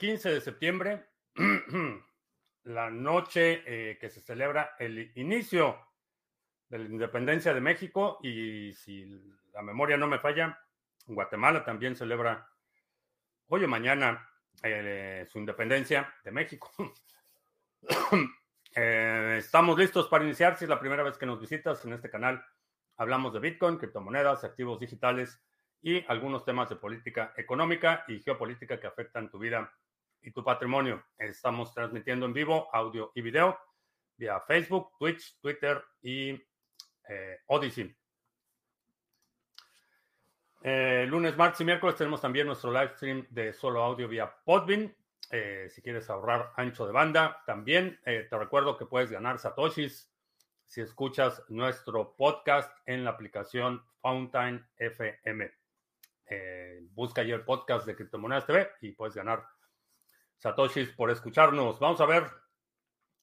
15 de septiembre, la noche eh, que se celebra el inicio de la independencia de México y si la memoria no me falla, Guatemala también celebra hoy o mañana eh, su independencia de México. Eh, estamos listos para iniciar. Si es la primera vez que nos visitas en este canal, hablamos de Bitcoin, criptomonedas, activos digitales y algunos temas de política económica y geopolítica que afectan tu vida y tu patrimonio. Estamos transmitiendo en vivo audio y video vía Facebook, Twitch, Twitter y eh, Odyssey. Eh, lunes, martes y miércoles tenemos también nuestro live stream de solo audio vía Podbean. Eh, si quieres ahorrar ancho de banda, también te recuerdo que puedes ganar satoshis si escuchas nuestro podcast en la aplicación Fountain FM. busca ahí el podcast de Criptomonedas TV y puedes ganar satoshis por escucharnos. Vamos a ver.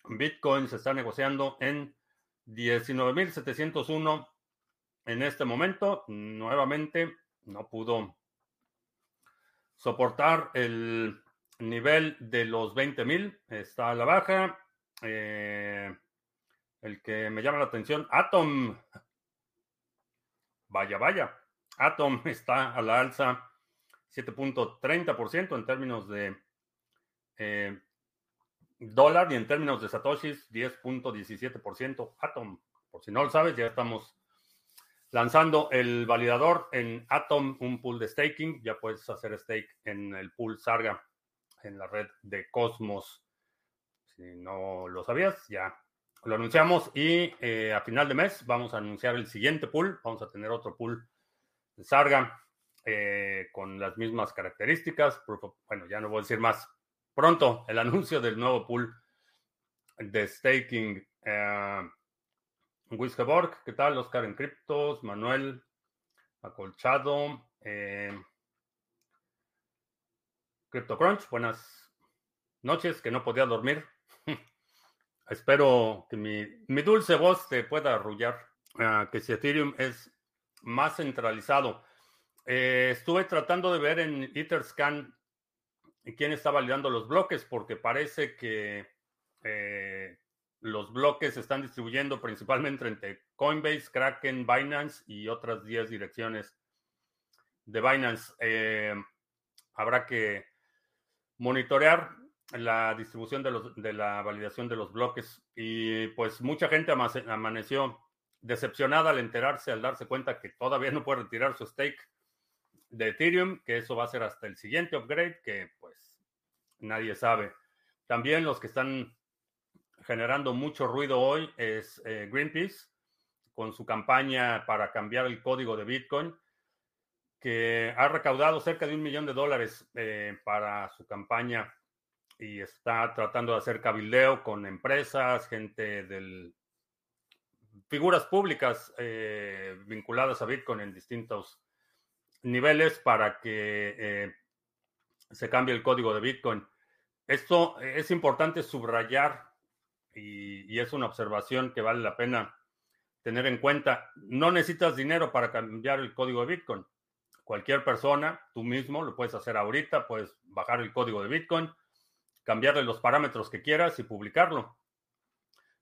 Bitcoin se está negociando en 19.701 en este momento. Nuevamente no pudo soportar el nivel de los 20.000. Está a la baja. Eh, el que me llama la atención, Atom. Vaya, vaya. Atom está a la alza 7.30% en términos de eh, dólar y en términos de satoshis 10.17% Atom. Por si no lo sabes, ya estamos lanzando el validador en Atom, un pool de staking. Ya puedes hacer stake en el pool Sarga en la red de Cosmos. Si no lo sabías, ya lo anunciamos y eh, a final de mes vamos a anunciar el siguiente pool. Vamos a tener otro pool de Sarga eh, con las mismas características. Bueno, ya no voy a decir más pronto el anuncio del nuevo pool de staking. Uh, ¿qué tal? Oscar en Criptos, Manuel Acolchado, eh, CryptoCrunch, buenas noches, que no podía dormir. Espero que mi, dulce voz te pueda arrullar, ah, que si Ethereum es más centralizado. Eh, estuve tratando de ver en Etherscan quién está validando los bloques, porque parece que eh, los bloques se están distribuyendo principalmente entre Coinbase, Kraken, Binance y otras 10 direcciones de Binance. Eh, habrá que monitorear la distribución de, de, la validación de los bloques y pues mucha gente amaneció decepcionada al enterarse, al darse cuenta que todavía no puede retirar su stake de Ethereum, que eso va a ser hasta el siguiente upgrade, que nadie sabe. También los que están generando mucho ruido hoy es eh, Greenpeace, con su campaña para cambiar el código de Bitcoin, que ha recaudado cerca de un millón de dólares eh, para su campaña y está tratando de hacer cabildeo con empresas, gente del figuras públicas eh, vinculadas a Bitcoin en distintos niveles para que se cambie el código de Bitcoin. Esto es importante subrayar y, y, es una observación que vale la pena tener en cuenta. No necesitas dinero para cambiar el código de Bitcoin. Cualquier persona, tú mismo, lo puedes hacer ahorita, puedes bajar el código de Bitcoin, cambiarle los parámetros que quieras y publicarlo.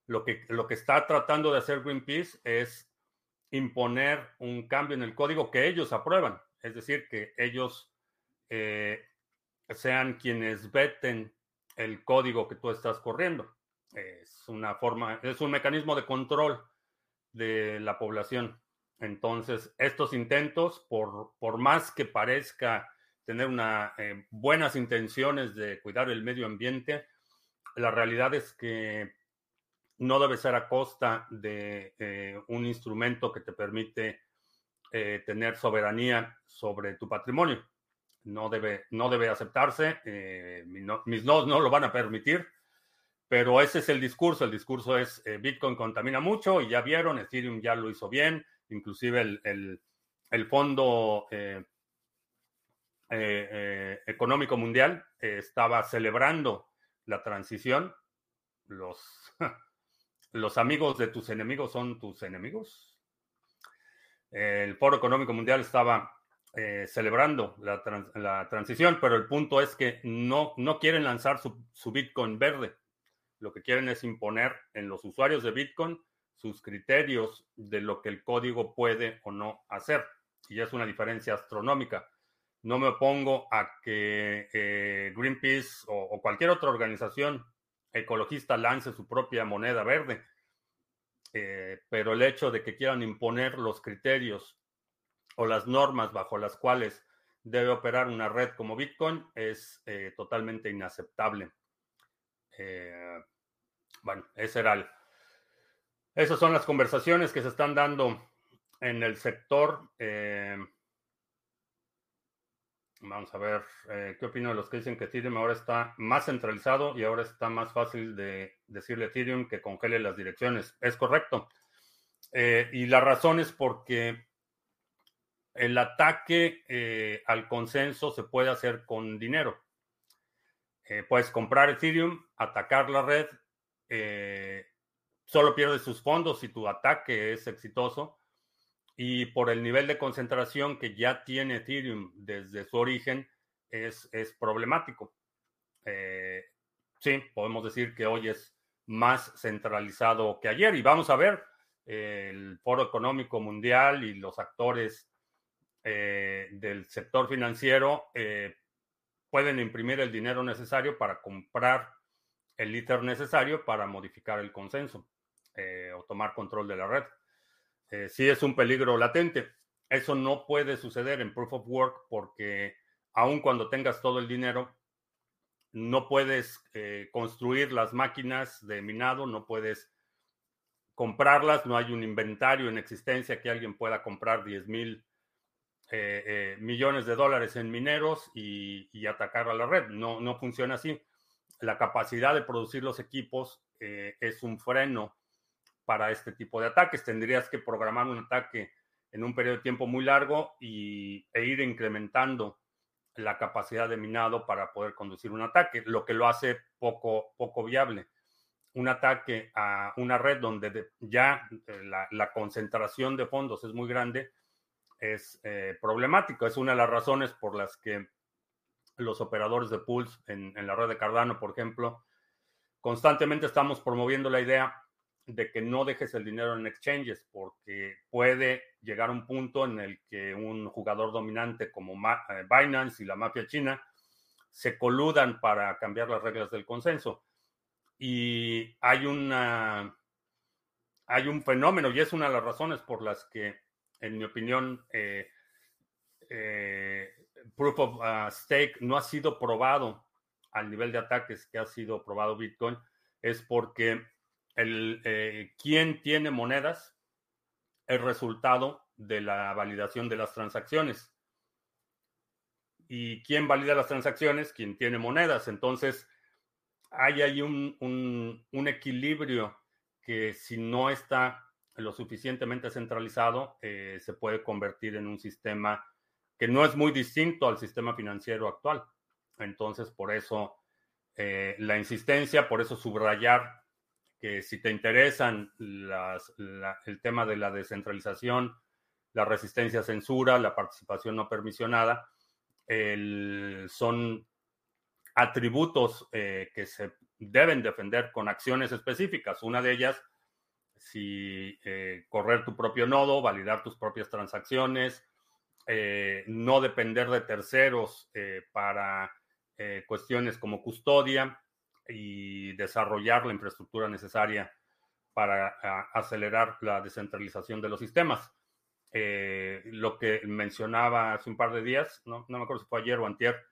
Lo que, lo que está tratando de hacer Greenpeace es imponer un cambio en el código que ellos aprueban. Es decir, que ellos eh, sean quienes veten el código que tú estás corriendo. Es una forma, es un mecanismo de control de la población. Entonces, estos intentos, por, por más que parezca tener una, eh, buenas intenciones de cuidar el medio ambiente, la realidad es que no debe ser a costa de eh, un instrumento que te permite eh, tener soberanía sobre tu patrimonio. No debe, no debe aceptarse, eh, mis nodos no lo van a permitir, pero ese es el discurso. El discurso es eh, Bitcoin contamina mucho y ya vieron, Ethereum ya lo hizo bien, inclusive el, el, Fondo Económico Mundial estaba celebrando la transición. Los, los amigos de tus enemigos son tus enemigos el Foro Económico Mundial estaba eh, celebrando la, transición, pero el punto es que no, no quieren lanzar su, su, Bitcoin verde. Lo que quieren es imponer en los usuarios de Bitcoin sus criterios de lo que el código puede o no hacer. Y es una diferencia astronómica. No me opongo a que eh, Greenpeace o, cualquier otra organización ecologista lance su propia moneda verde, eh, pero el hecho de que quieran imponer los criterios o las normas bajo las cuales debe operar una red como Bitcoin es eh, totalmente inaceptable. Eh, bueno, ese era esas son las conversaciones que se están dando en el sector. Eh, vamos a ver qué opino los que dicen que Ethereum ahora está más centralizado y ahora está más fácil de decirle a Ethereum que congele las direcciones. Es correcto. y la razón es porque el ataque eh, al consenso se puede hacer con dinero. Eh, puedes comprar Ethereum, atacar la red, eh, solo pierdes sus fondos si tu ataque es exitoso. Y por el nivel de concentración que ya tiene Ethereum desde su origen, es, es problemático. sí, podemos decir que hoy es más centralizado que ayer. Y vamos a ver el Foro Económico Mundial y los actores eh, del sector financiero eh, pueden imprimir el dinero necesario para comprar el ITER necesario para modificar el consenso eh, o tomar control de la red. sí es un peligro latente. Eso no puede suceder en Proof of Work porque aun cuando tengas todo el dinero, no puedes construir las máquinas de minado, no puedes comprarlas, no hay un inventario en existencia que alguien pueda comprar 10 mil eh, eh, millones de dólares en mineros y, atacar a la red. No, no funciona así. La capacidad de producir los equipos eh, es un freno para este tipo de ataques. Tendrías que programar un ataque en un periodo de tiempo muy largo y, e ir incrementando la capacidad de minado para poder conducir un ataque, lo que lo hace poco, poco viable. Un ataque a una red donde ya la, la concentración de fondos es muy grande, es eh. Es una de las razones por las que los operadores de pools en, la red de Cardano, por ejemplo, constantemente estamos promoviendo la idea de que no dejes el dinero en exchanges, porque puede llegar un punto en el que un jugador dominante como eh, Binance y la mafia china se coludan para cambiar las reglas del consenso. Y hay una hay un fenómeno, y es una de las razones por las que en mi opinión, eh, eh, Proof of uh, Stake no ha sido probado al nivel de ataques que ha sido probado Bitcoin, es porque el, eh, quien tiene monedas es resultado de la validación de las transacciones. ¿Y quién valida las transacciones? Quien tiene monedas. Entonces, hay ahí un, un equilibrio que si no está lo suficientemente centralizado, eh, se puede convertir en un sistema que no es muy distinto al sistema financiero actual. Entonces, por eso eh, la insistencia, por eso subrayar que si te interesan el tema de la descentralización, la resistencia a censura, la participación no permisionada, son atributos eh, que se deben defender con acciones específicas. Una de ellas si eh, correr tu propio nodo, validar tus propias transacciones, eh, no depender de terceros eh, para cuestiones como custodia y desarrollar la infraestructura necesaria para acelerar la descentralización de los sistemas. lo que mencionaba hace un par de días, no, no me acuerdo si fue ayer o antier,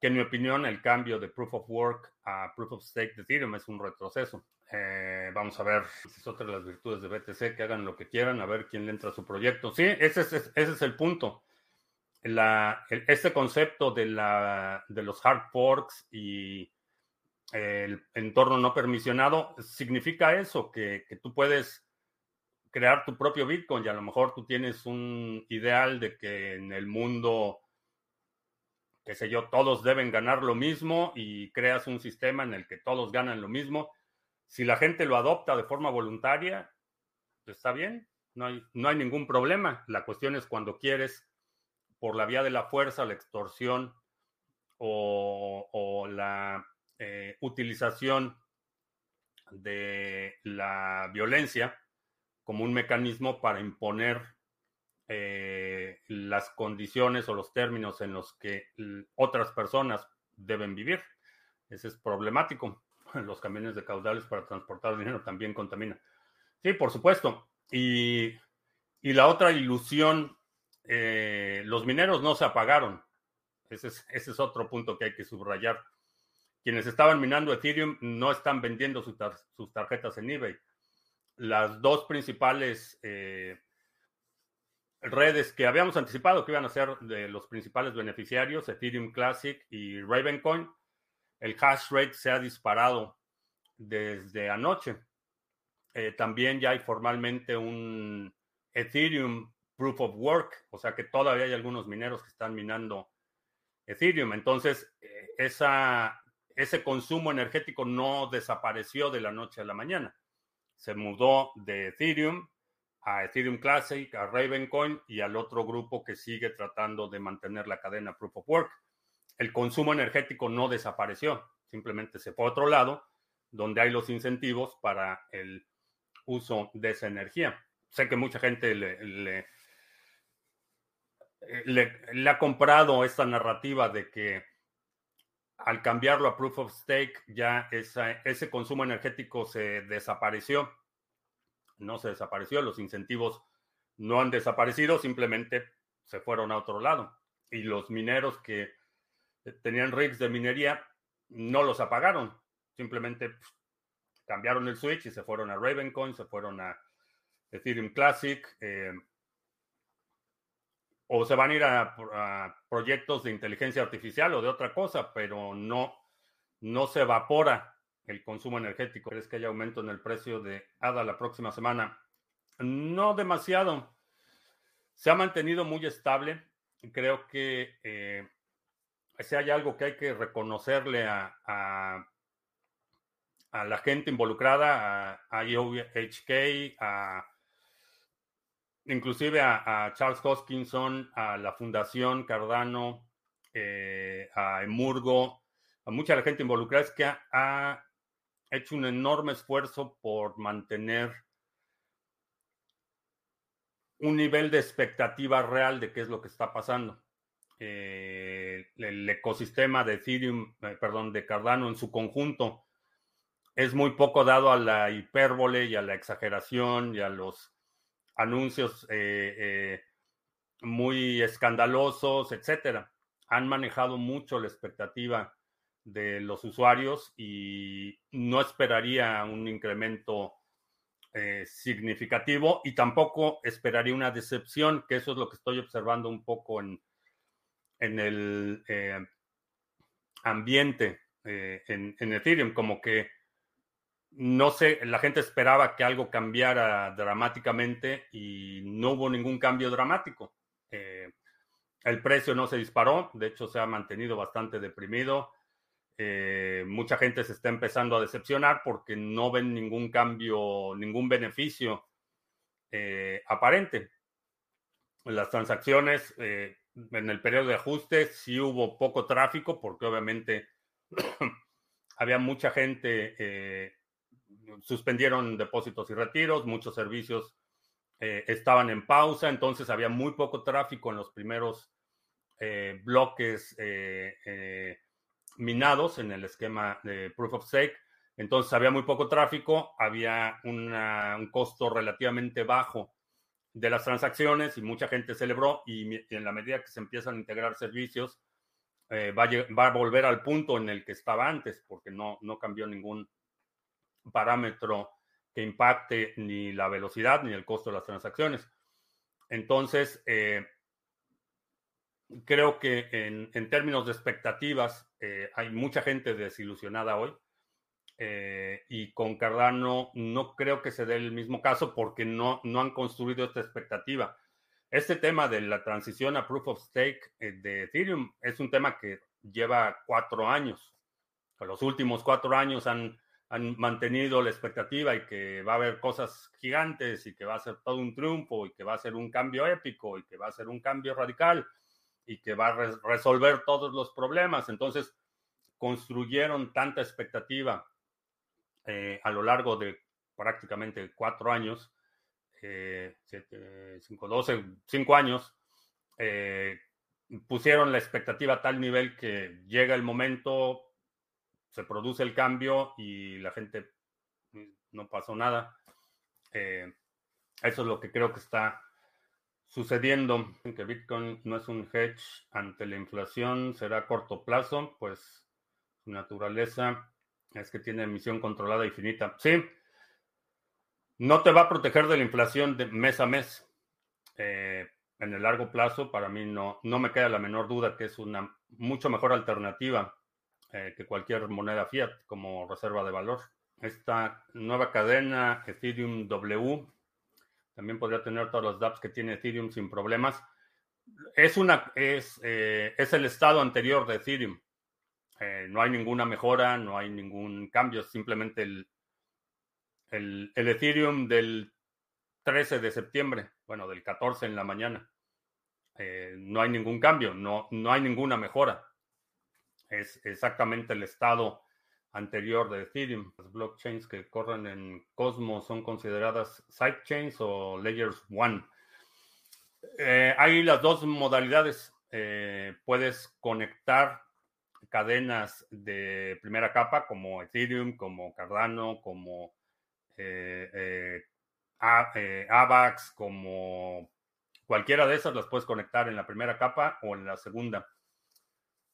que en mi opinión el cambio de Proof of Work a Proof of Stake de Ethereum es un retroceso. Eh, vamos a ver si es otra de las virtudes de BTC, que hagan lo que quieran, a ver quién le entra a su proyecto. Sí, ese es, ese es el punto. La, este concepto de, la, de los hard forks y el entorno no permisionado significa eso, que, que tú puedes crear tu propio Bitcoin y a lo mejor tú tienes un ideal de que en el mundo qué sé yo, todos deben ganar lo mismo y creas un sistema en el que todos ganan lo mismo. Si la gente lo adopta de forma voluntaria, pues está bien, no hay, no hay ningún problema. La cuestión es cuando quieres por la vía de la fuerza, la extorsión o, la eh, utilización de la violencia como un mecanismo para imponer eh, las condiciones o los términos en los que otras personas deben vivir. Ese es problemático. Los camiones de caudales para transportar dinero también contaminan. Sí, por supuesto. Y, la otra ilusión, eh, los mineros no se apagaron. Ese es, ese es, otro punto que hay que subrayar. Quienes estaban minando Ethereum no están vendiendo sus tarjetas en eBay. Las dos principales eh, redes que habíamos anticipado que iban a ser de los principales beneficiarios, Ethereum Classic y Ravencoin, el hash rate se ha disparado desde anoche. Eh, también ya hay formalmente un Ethereum Proof of Work, o sea que todavía hay algunos mineros que están minando Ethereum. Entonces, eh, esa, ese consumo energético no desapareció de la noche a la mañana. Se mudó de Ethereum a Ethereum Classic, a Ravencoin y al otro grupo que sigue tratando de mantener la cadena Proof of Work. El consumo energético no desapareció, simplemente se fue a otro lado, donde hay los incentivos para el uso de esa energía. Sé que mucha gente le, le, ha comprado esta narrativa de que al cambiarlo a Proof of Stake ya ese consumo energético se desapareció no se desapareció, los incentivos no han desaparecido, simplemente se fueron a otro lado. Y los mineros que tenían rigs de minería no los apagaron, simplemente pues, cambiaron el switch y se fueron a Ravencoin, se fueron a Ethereum Classic, eh, o se van a ir a, proyectos de inteligencia artificial o de otra cosa, pero no, no se evapora el consumo energético. ¿Crees que haya aumento en el precio de ADA la próxima semana? No demasiado. Se ha mantenido muy estable. Creo que eh, si hay algo que hay que reconocerle a, a, la gente involucrada, a, IOHK, a, inclusive a, Charles Hoskinson, a la Fundación Cardano, eh, a Emurgo, a mucha la gente involucrada, es que ha hecho un enorme esfuerzo por mantener un nivel de expectativa real de qué es lo que está pasando. Eh, el ecosistema de Ethereum, eh, perdón, de Cardano en su conjunto es muy poco dado a la hipérbole y a la exageración y a los anuncios eh, muy escandalosos, etcétera. Han manejado mucho la expectativa de los usuarios y no esperaría un incremento eh, significativo y tampoco esperaría una decepción, que eso es lo que estoy observando un poco en, en el eh, ambiente eh, en, en, Ethereum, como que no sé, la gente esperaba que algo cambiara dramáticamente y no hubo ningún cambio dramático. el precio no se disparó, de hecho se ha mantenido bastante deprimido. Eh, mucha gente se está empezando a decepcionar porque no ven ningún cambio, ningún beneficio eh, aparente. Las transacciones eh, en el periodo de ajuste sí hubo poco tráfico porque obviamente había mucha gente, suspendieron depósitos y retiros, muchos servicios estaban en pausa, entonces había muy poco tráfico en los primeros bloques minados en el esquema de Proof of Stake. Entonces había muy poco tráfico, había un costo relativamente bajo de las transacciones y mucha gente celebró y, en la medida que se empiezan a integrar servicios, eh, va, a, va, a, volver al punto en el que estaba antes, porque no, no cambió ningún parámetro que impacte ni la velocidad ni el costo de las transacciones. Entonces, eh, creo que en, términos de expectativas eh, hay mucha gente desilusionada hoy. Eh, y con Cardano no creo que se dé el mismo caso porque no, no han construido esta expectativa. Este tema de la transición a Proof of Stake eh, de Ethereum es un tema que lleva cuatro años. Los últimos cuatro años han, han mantenido la expectativa y que va a haber cosas gigantes y que va a ser todo un triunfo y que va a ser un cambio épico y que va a ser un cambio radical y que va a resolver todos los problemas. Entonces, construyeron tanta expectativa eh, a lo largo de prácticamente cuatro años, eh, cinco, doce, cinco años, eh, pusieron la expectativa a tal nivel que llega el momento, se produce el cambio y la gente mm, no pasó nada. eso es lo que creo que está sucediendo, que Bitcoin no es un hedge ante la inflación, será a corto plazo, pues su naturaleza es que tiene emisión controlada y finita. Sí, no te va a proteger de la inflación de mes a mes. Eh, en el largo plazo, para mí no, no me queda la menor duda que es una mucho mejor alternativa eh, que cualquier moneda fiat como reserva de valor. Esta nueva cadena Ethereum W también podría tener todos los dApps que tiene Ethereum sin problemas. Es, una, es, eh, es el estado anterior de Ethereum. Eh, no hay ninguna mejora, no hay ningún cambio, simplemente el, el, Ethereum del 13 de septiembre, bueno, del 14 en la mañana. Eh, no hay ningún cambio, no, no hay ninguna mejora. Es exactamente el estado anterior de Ethereum. Las blockchains que corren en Cosmos son consideradas sidechains o layers one. Eh, hay las dos modalidades. Eh, puedes conectar cadenas de primera capa como Ethereum, como Cardano, como eh, AVAX, como cualquiera de esas las puedes conectar en la primera capa o en la segunda.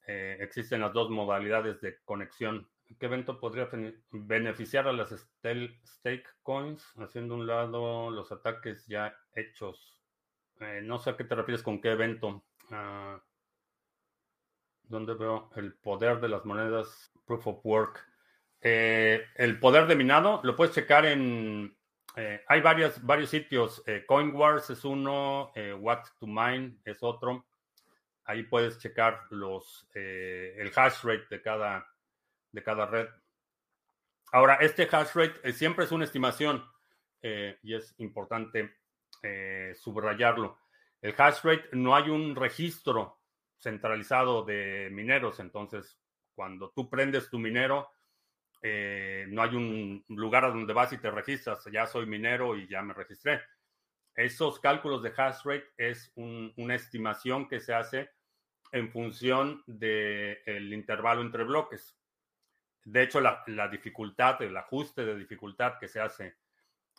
existen las dos modalidades de conexión. ¿Qué evento podría beneficiar a las stake coins? Haciendo un lado los ataques ya hechos. Eh, no sé a qué te refieres con qué evento. Uh, ¿Dónde veo el poder de las monedas Proof of Work? Eh, el poder de minado lo puedes checar en. Eh, hay varios sitios. CoinWars es uno, What to Mine es otro. Ahí puedes checar los el hash rate de cada de cada red. Ahora, este hash rate eh, siempre es una estimación eh, y es importante eh, subrayarlo. El hash rate no hay un registro centralizado de mineros, entonces cuando tú prendes tu minero, no hay un lugar a donde vas y te registras, ya soy minero y ya me registré. Esos cálculos de hash rate es una estimación que se hace en función del intervalo entre bloques. De hecho, la, dificultad, el ajuste de dificultad que se hace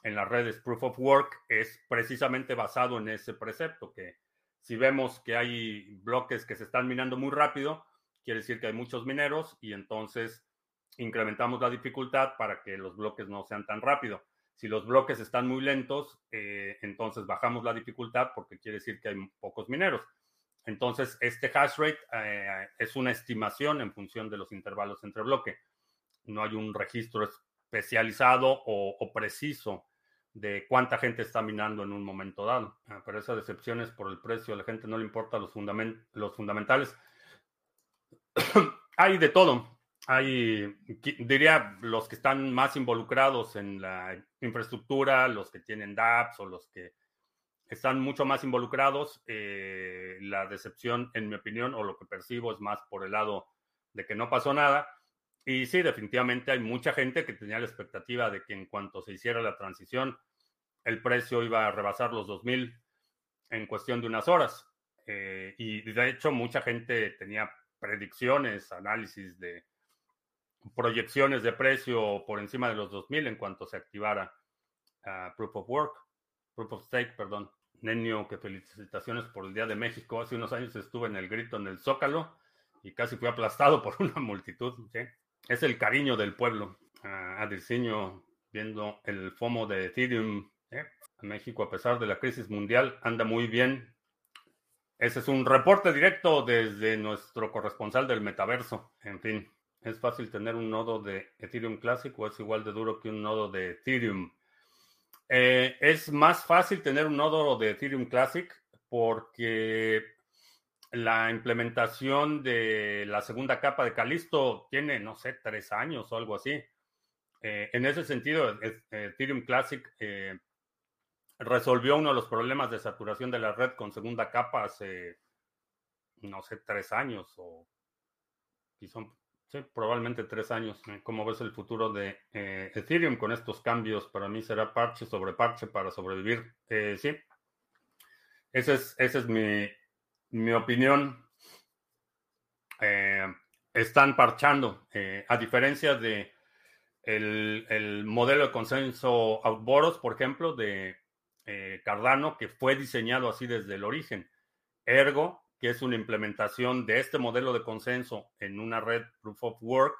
en las redes Proof of Work es precisamente basado en ese precepto, que si vemos que hay bloques que se están minando muy rápido, quiere decir que hay muchos mineros y entonces incrementamos la dificultad para que los bloques no sean tan rápido. Si los bloques están muy lentos, eh, entonces bajamos la dificultad porque quiere decir que hay pocos mineros. Entonces, este hash rate eh, es una estimación en función de los intervalos entre bloque no hay un registro especializado o, preciso de cuánta gente está minando en un momento dado. Ah, pero esa decepción es por el precio, a la gente no le importa los, los fundamentales. hay de todo. Hay, diría, los que están más involucrados en la infraestructura, los que tienen dApps o los que están mucho más involucrados. Eh, la decepción, en mi opinión, o lo que percibo es más por el lado de que no pasó nada. Y sí, definitivamente hay mucha gente que tenía la expectativa de que en cuanto se hiciera la transición, el precio iba a rebasar los 2.000 en cuestión de unas horas. Eh, y de hecho, mucha gente tenía predicciones, análisis de proyecciones de precio por encima de los 2.000 en cuanto se activara uh, Proof of Work, Proof of Stake, perdón. Nenio, que felicitaciones por el Día de México. Hace unos años estuve en el grito en el Zócalo y casi fui aplastado por una multitud. ¿sí? Es el cariño del pueblo. a diseño viendo el FOMO de Ethereum. ¿eh? México, a pesar de la crisis mundial, anda muy bien. Ese es un reporte directo desde nuestro corresponsal del metaverso. En fin, ¿es fácil tener un nodo de Ethereum Classic o es igual de duro que un nodo de Ethereum? Eh, es más fácil tener un nodo de Ethereum Classic porque la implementación de la segunda capa de Calisto tiene, no sé, tres años o algo así. Eh, en ese sentido, Ethereum Classic eh, resolvió uno de los problemas de saturación de la red con segunda capa hace no sé, tres años o quizá, sí, probablemente tres años. ¿Cómo ves el futuro de Ethereum con estos cambios? Para mí será parche sobre parche para sobrevivir. sí, esa es, esa es mi, mi opinión. están parchando, a diferencia de el, modelo de consenso Outboros, por ejemplo, de eh, Cardano, que fue diseñado así desde el origen. Ergo, que es una implementación de este modelo de consenso en una red Proof of Work,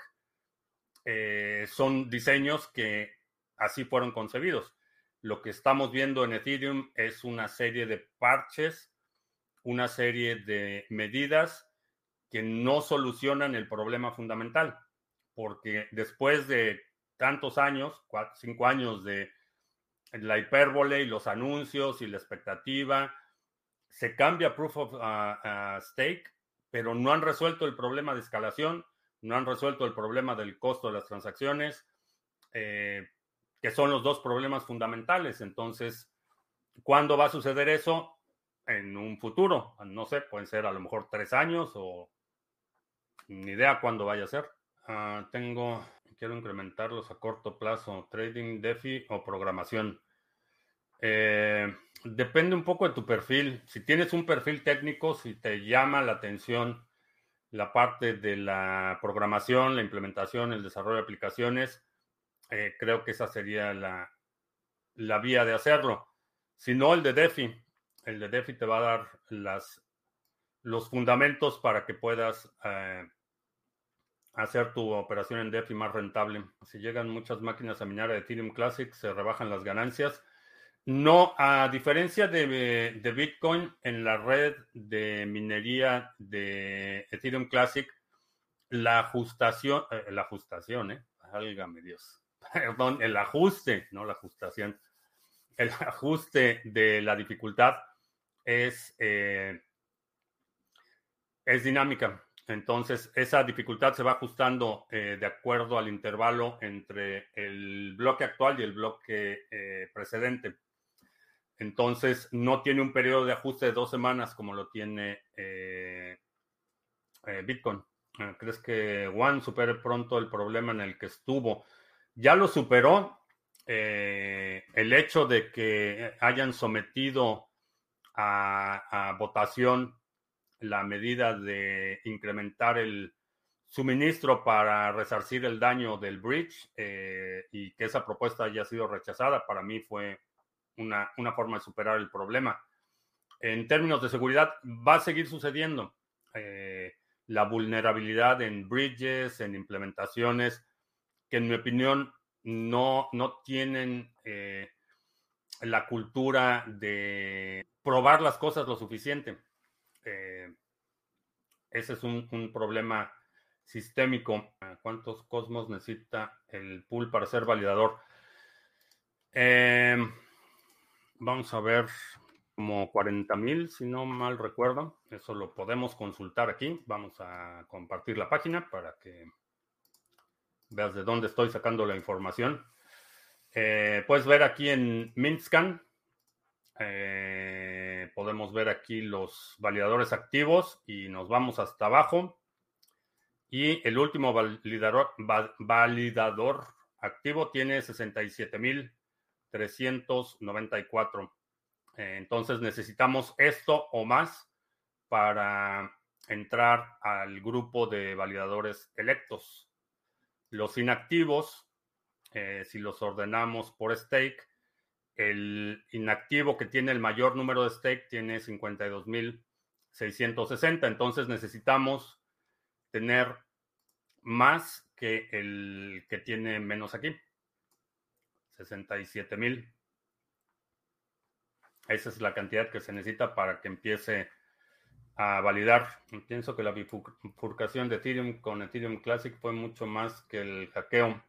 eh, son diseños que así fueron concebidos. Lo que estamos viendo en Ethereum es una serie de parches, una serie de medidas que no solucionan el problema fundamental, porque después de tantos años, cinco años de la hipérbole y los anuncios y la expectativa, se cambia proof of uh, stake, pero no han resuelto el problema de escalación, no han resuelto el problema del costo de las transacciones, eh, que son los dos problemas fundamentales. Entonces, ¿cuándo va a suceder eso? En un futuro, no sé, pueden ser a lo mejor tres años o ni idea cuándo vaya a ser. Ah, tengo quiero incrementarlos a corto plazo, trading, DeFi o programación. Eh, depende un poco de tu perfil. Si tienes un perfil técnico, si te llama la atención la parte de la programación, la implementación, el desarrollo de aplicaciones, eh, creo que esa sería la, la, vía de hacerlo. Si no, el de DeFi. El de DeFi te va a dar los fundamentos para que puedas eh, hacer tu operación en DeFi más rentable. Si llegan muchas máquinas a minar a Ethereum Classic, se rebajan las ganancias. No, a diferencia de, Bitcoin, en la red de minería de Ethereum Classic, la ajustación, eh, la ajustación, ¿eh? Álgame Dios. Perdón, el ajuste, no la ajustación. El ajuste de la dificultad es, eh, es dinámica. Entonces, esa dificultad se va ajustando eh, de acuerdo al intervalo entre el bloque actual y el bloque eh, precedente. Entonces, no tiene un periodo de ajuste de dos semanas como lo tiene Bitcoin. ¿Crees que One supere pronto el problema en el que estuvo? Ya lo superó. el hecho de que hayan sometido a votación la medida de incrementar el suministro para resarcir el daño del bridge eh, y que esa propuesta haya sido rechazada, para mí fue una, forma de superar el problema. En términos de seguridad, va a seguir sucediendo. Eh, la vulnerabilidad en bridges, en implementaciones, que en mi opinión no, no tienen eh, la cultura de probar las cosas lo suficiente. Eh, ese es un, problema sistémico. ¿Cuántos cosmos necesita el pool para ser validador? Eh, vamos a ver, como 40 mil, si no mal recuerdo. Eso lo podemos consultar aquí. Vamos a compartir la página para que veas de dónde estoy sacando la información. Eh, puedes ver aquí en Mintscan. Eh, podemos ver aquí los validadores activos y nos vamos hasta abajo. Y el último validador, validador activo tiene 67.394. Eh, entonces necesitamos esto o más para entrar al grupo de validadores electos. Los inactivos, eh, si los ordenamos por stake, el inactivo que tiene el mayor número de stake tiene 52.660. Entonces necesitamos tener más que el que tiene menos aquí. 67.000. Esa es la cantidad que se necesita para que empiece a validar. Pienso que la bifurcación de Ethereum con Ethereum Classic fue mucho más que el hackeo.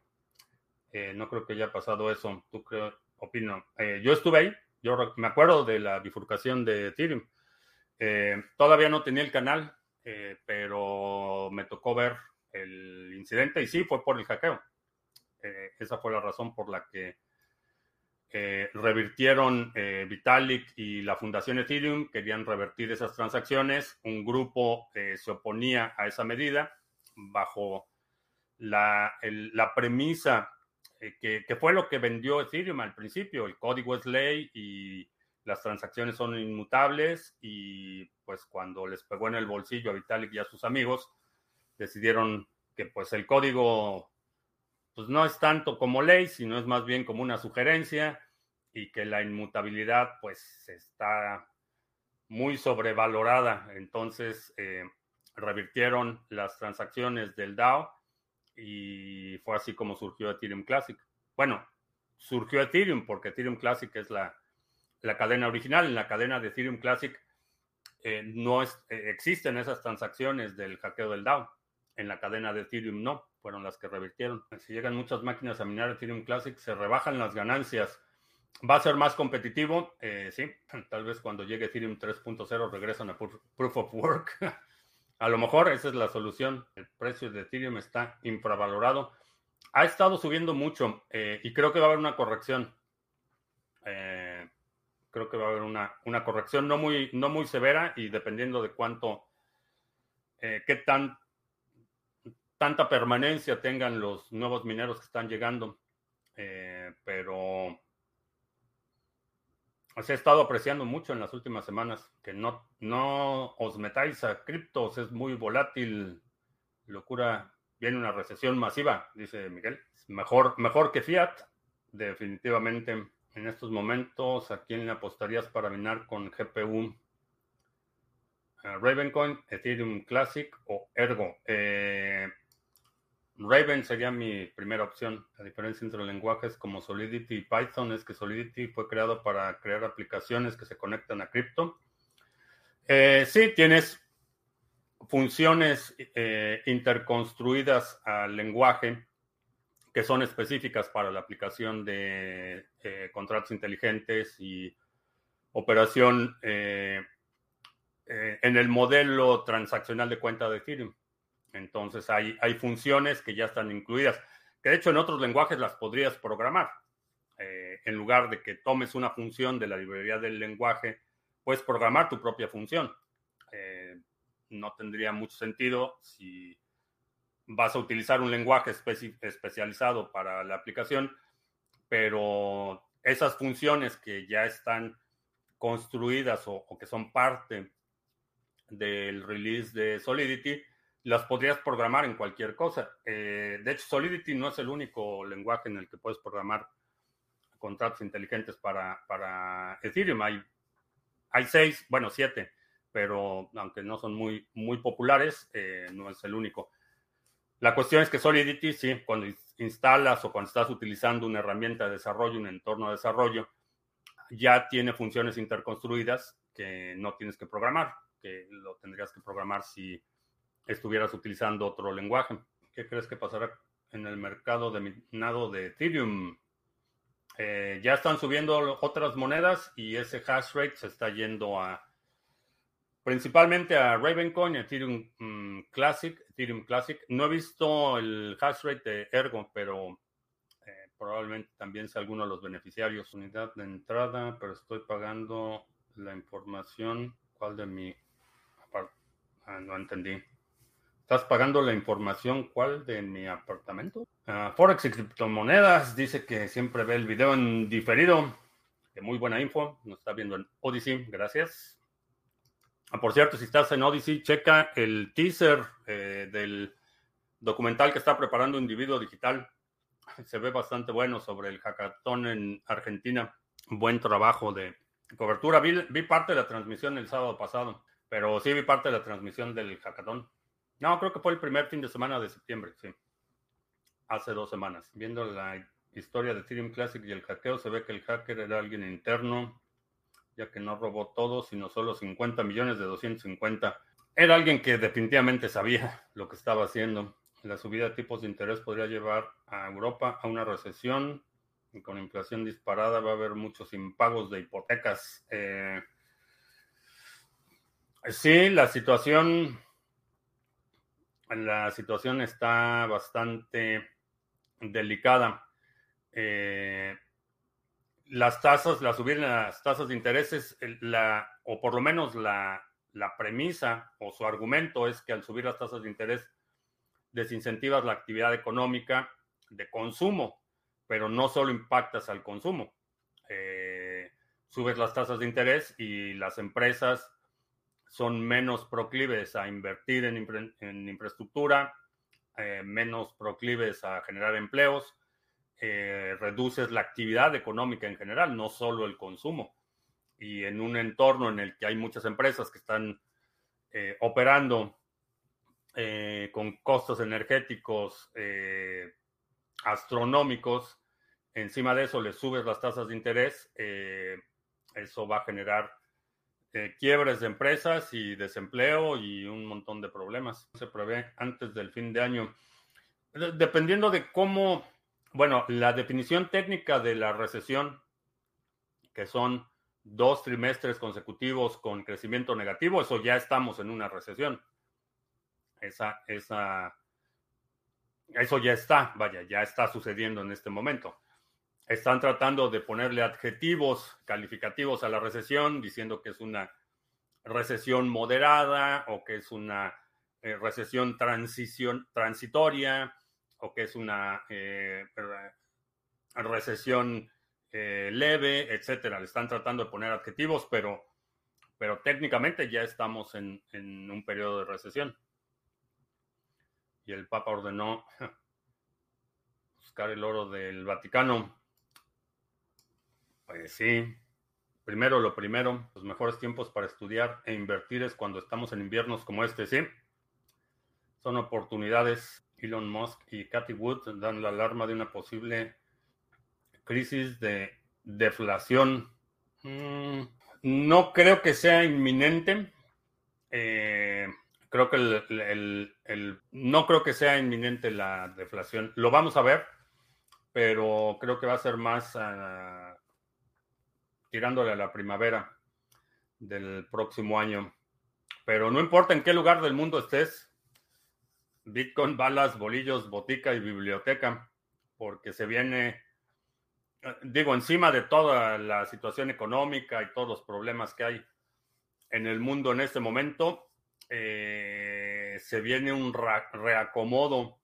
Eh, no creo que haya pasado eso. ¿Tú crees? opino. Eh, yo estuve ahí, yo me acuerdo de la bifurcación de Ethereum. Eh, todavía no tenía el canal, eh, pero me tocó ver el incidente y sí, fue por el hackeo. esa fue la razón por la que revirtieron Vitalik y la Fundación Ethereum, querían revertir esas transacciones. Un grupo se oponía a esa medida bajo la, la premisa que, que, fue lo que vendió Ethereum al principio. El código es ley y las transacciones son inmutables y pues cuando les pegó en el bolsillo a Vitalik y a sus amigos, decidieron que pues el código pues no es tanto como ley, sino es más bien como una sugerencia y que la inmutabilidad pues está muy sobrevalorada. Entonces eh, revirtieron las transacciones del DAO y fue así como surgió Ethereum Classic. Bueno, surgió Ethereum porque Ethereum Classic es la, la cadena original. En la cadena de Ethereum Classic eh, no es, eh, existen esas transacciones del hackeo del DAO. En la cadena de Ethereum no, fueron las que revirtieron. Si llegan muchas máquinas a minar Ethereum Classic, se rebajan las ganancias. ¿Va a ser más competitivo? Eh, sí, tal vez cuando llegue Ethereum 3.0 regresan a Proof of Work. a lo mejor esa es la solución. El precio de Ethereum está infravalorado. Ha estado subiendo mucho y creo que va a haber una corrección. Eh, creo que va a haber una, una corrección no muy, no muy severa y dependiendo de cuánto, eh, qué tan, tanta permanencia tengan los nuevos mineros que están llegando. Eh, pero se ha estado apreciando mucho en las últimas semanas. Que no, no os metáis a criptos, es muy volátil. Locura, viene una recesión masiva, dice Miguel. Mejor, mejor que Fiat, definitivamente en estos momentos, ¿a quién le apostarías para minar con GPU? Ravencoin, Ethereum Classic o Ergo. Eh, Raven sería mi primera opción. La diferencia entre lenguajes como Solidity y Python es que Solidity fue creado para crear aplicaciones que se conectan a cripto. Eh, sí, tienes funciones eh, interconstruidas al lenguaje que son específicas para la aplicación de eh, contratos inteligentes y operación en el modelo transaccional de cuenta de Ethereum. Entonces hay, hay funciones que ya están incluidas, que de hecho en otros lenguajes las podrías programar. en lugar de que tomes una función de la librería del lenguaje, puedes programar tu propia función. no tendría mucho sentido si vas a utilizar un lenguaje especializado para la aplicación, pero esas funciones que ya están construidas o, que son parte del release de Solidity, las podrías programar en cualquier cosa. Eh, de hecho, Solidity no es el único lenguaje en el que puedes programar contratos inteligentes para, para Ethereum. Hay, hay seis, bueno, siete, pero aunque no son muy, muy populares, eh, no es el único. La cuestión es que Solidity, sí, cuando instalas o cuando estás utilizando una herramienta de desarrollo, un entorno de desarrollo, ya tiene funciones interconstruidas que no tienes que programar, que lo tendrías que programar si estuvieras utilizando otro lenguaje. ¿Qué crees que pasará en el mercado de minado de Ethereum? Eh, ya están subiendo otras monedas y ese hash rate se está yendo a principalmente a Ravencoin, Ethereum mm, Classic, Ethereum Classic. No he visto el hash rate de Ergo, pero eh, probablemente también sea alguno de los beneficiarios. Unidad de entrada, pero estoy pagando la información. ¿Cuál de mi ah, no entendí. ¿Estás pagando la información cuál de mi apartamento? Ah, Forex y criptomonedas dice que siempre ve el video en diferido. Que muy buena info. Nos está viendo en Odyssey. Gracias. Ah, por cierto, si estás en Odyssey, checa el teaser eh, del documental que está preparando Individuo Digital. Se ve bastante bueno sobre el hackathon en Argentina. Buen trabajo de cobertura. Vi, vi, parte de la transmisión el sábado pasado, pero sí vi parte de la transmisión del hackathon. No, creo que fue el primer fin de semana de septiembre, sí. Hace dos semanas. Viendo la historia de Ethereum Classic y el hackeo, se ve que el hacker era alguien interno ya que no robó todo, sino solo 50 millones de 250. Era alguien que definitivamente sabía lo que estaba haciendo. La subida de tipos de interés podría llevar a Europa a una recesión y con inflación disparada va a haber muchos impagos de hipotecas. Eh, sí, la situación, la situación está bastante delicada. Eh, las tasas, la subir las tasas de intereses, la, o por lo menos la, la premisa o su argumento es que al subir las tasas de interés desincentivas la actividad económica de consumo, pero no solo impactas al consumo. Eh, subes las tasas de interés y las empresas son menos proclives a invertir en, infraestructura, eh, menos proclives a generar empleos, eh, reduces la actividad económica en general, no solo el consumo. Y en un entorno en el que hay muchas empresas que están operando con costos energéticos astronómicos, encima de eso le subes las tasas de interés, eh, eso va a generar eh, quiebres de empresas y desempleo y un montón de problemas. Se prevé antes del fin de año. Dependiendo de cómo, bueno, la definición técnica de la recesión, que son dos trimestres consecutivos con crecimiento negativo, eso ya estamos en una recesión. Esa, esa eso ya está, vaya, ya está sucediendo en este momento. Están tratando de ponerle adjetivos calificativos a la recesión, diciendo que es una recesión moderada o que es una eh, recesión transición, transitoria o que es una eh, recesión eh, leve, etcétera. Le están tratando de poner adjetivos, pero, pero técnicamente ya estamos en un periodo de recesión y el Papa ordenó buscar el oro del Vaticano. Pues sí, primero lo primero, los mejores tiempos para estudiar e invertir es cuando estamos en inviernos como este, ¿sí? Son oportunidades. Elon Musk y Cathy Wood dan la alarma de una posible crisis de deflación. Mm, no creo que sea inminente. Eh, creo que el, no creo que sea inminente la deflación. Lo vamos a ver, pero creo que va a ser más ah, tirándole a la primavera del próximo año. Pero no importa en qué lugar del mundo estés, Bitcoin, balas, bolillos, botica y biblioteca, porque se viene, digo, encima de toda la situación económica y todos los problemas que hay en el mundo en este momento, eh, se viene un reacomodo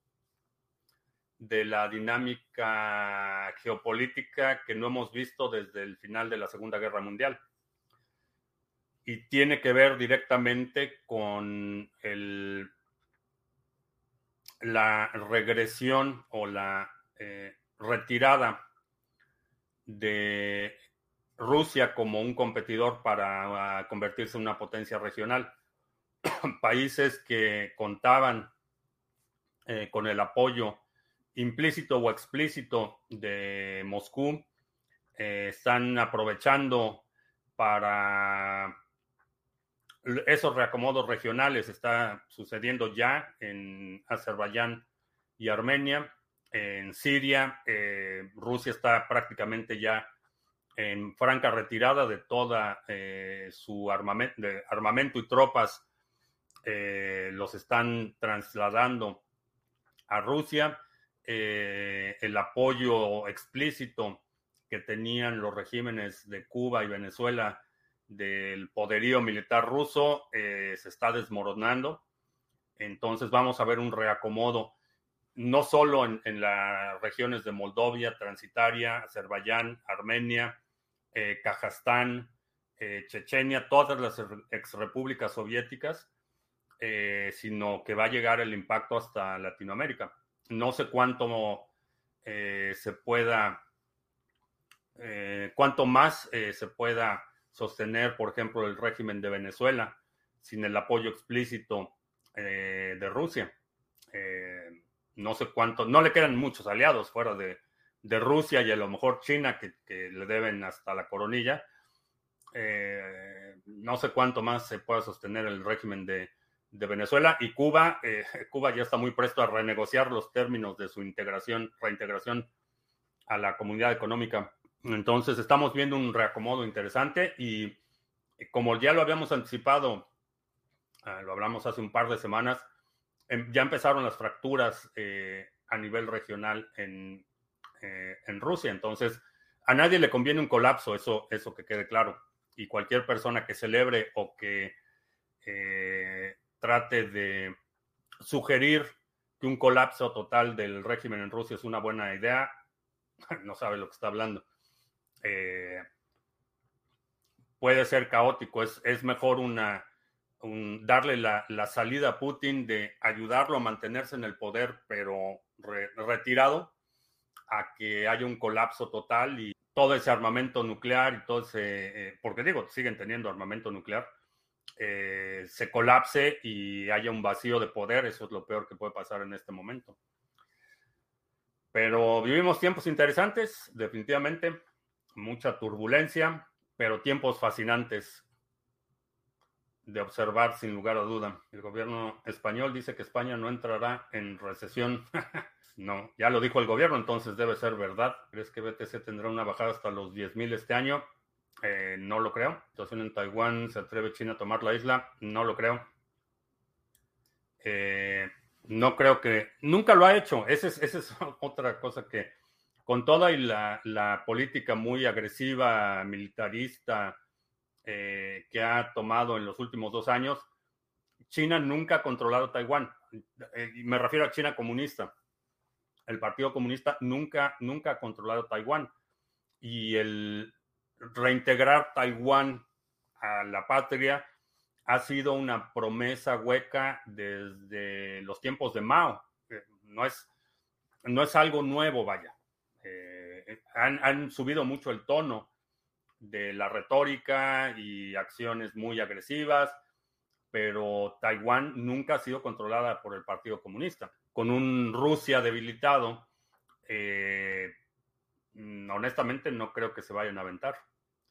de la dinámica geopolítica que no hemos visto desde el final de la Segunda Guerra Mundial. Y tiene que ver directamente con el, la regresión o la eh, retirada de Rusia como un competidor para uh, convertirse en una potencia regional. países que contaban eh, con el apoyo implícito o explícito de Moscú eh, están aprovechando para esos reacomodos regionales. Está sucediendo ya en Azerbaiyán y Armenia. En Siria, eh, Rusia está prácticamente ya en franca retirada de toda su armamento y tropas eh, los están trasladando a Rusia. Eh, el apoyo explícito que tenían los regímenes de Cuba y Venezuela del poderío militar ruso eh, se está desmoronando. Entonces vamos a ver un reacomodo, no solo en, las regiones de Moldovia, Transitaria, Azerbaiyán, Armenia, Kazajstán, Chechenia, todas las exrepúblicas soviéticas, eh, sino que va a llegar el impacto hasta Latinoamérica. No sé cuánto eh, se pueda, eh, cuánto más se pueda sostener, por ejemplo, el régimen de Venezuela sin el apoyo explícito de Rusia. no sé cuánto, no le quedan muchos aliados fuera de, Rusia y a lo mejor China que, que le deben hasta la coronilla. no sé cuánto más se pueda sostener el régimen de, de Venezuela y Cuba. Eh, Cuba ya está muy presto a renegociar los términos de su integración, reintegración a la comunidad económica. Entonces estamos viendo un reacomodo interesante y eh, como ya lo habíamos anticipado, ah, lo hablamos hace un par de semanas, em, ya empezaron las fracturas eh, a nivel regional en, en Rusia. Entonces a nadie le conviene un colapso, eso, eso que quede claro. Y cualquier persona que celebre o que trate de sugerir que un colapso total del régimen en Rusia es una buena idea, no sabe lo que está hablando. Eh, puede ser caótico, es, es mejor una, darle la, salida a Putin de ayudarlo a mantenerse en el poder, pero retirado, a que haya un colapso total y todo ese armamento nuclear y todo ese, eh, porque digo, siguen teniendo armamento nuclear, eh, se colapse y haya un vacío de poder, eso es lo peor que puede pasar en este momento. Pero vivimos tiempos interesantes, definitivamente, mucha turbulencia, pero tiempos fascinantes de observar sin lugar a duda. El gobierno español dice que España no entrará en recesión. no, ya lo dijo el gobierno, entonces debe ser verdad. ¿Crees que BTC tendrá una bajada hasta los 10.000 este año? Eh, no lo creo. Situación en Taiwán, ¿se atreve China a tomar la isla? No lo creo. Eh, no creo que... Nunca lo ha hecho. Esa es, es otra cosa que... Con toda y la, política muy agresiva, militarista, eh, que ha tomado en los últimos dos años, China nunca ha controlado Taiwán. Me refiero a China comunista. El Partido Comunista nunca, nunca ha controlado Taiwán. Y el reintegrar Taiwán a la patria ha sido una promesa hueca desde los tiempos de Mao. Eh, no es, no es algo nuevo, vaya. han, han, subido mucho el tono de la retórica y acciones muy agresivas, pero Taiwán nunca ha sido controlada por el Partido Comunista. Con un Rusia debilitado, eh, honestamente no creo que se vayan a aventar.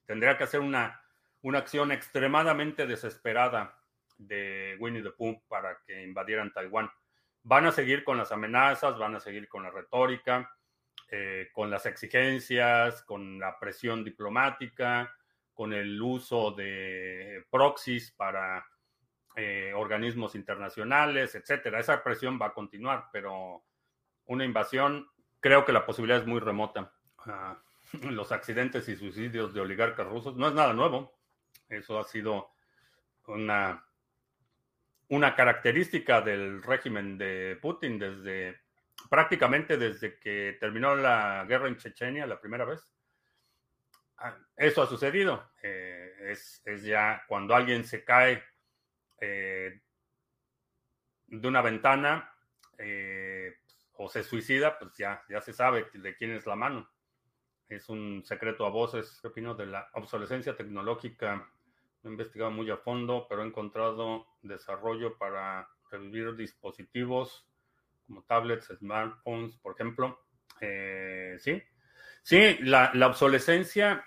Tendría que hacer una, una acción extremadamente desesperada de Winnie the Pooh para que invadieran Taiwán. Van a seguir con las amenazas, van a seguir con la retórica, eh, con las exigencias, con la presión diplomática, con el uso de proxies para eh, organismos internacionales, etcétera. Esa presión va a continuar, pero una invasión, creo que la posibilidad es muy remota. Ah, los accidentes y suicidios de oligarcas rusos no es nada nuevo. Eso ha sido una, una característica del régimen de Putin desde prácticamente desde que terminó la guerra en Chechenia la primera vez. Ah, eso ha sucedido. Eh, es, ya cuando alguien se cae eh, de una ventana eh, o se suicida, pues ya, ya se sabe de quién es la mano. Es un secreto a voces. ¿Qué opino de la obsolescencia tecnológica? he investigado muy a fondo, pero he encontrado desarrollo para revivir dispositivos como tablets, smartphones, por ejemplo. Eh, sí, sí, la, obsolescencia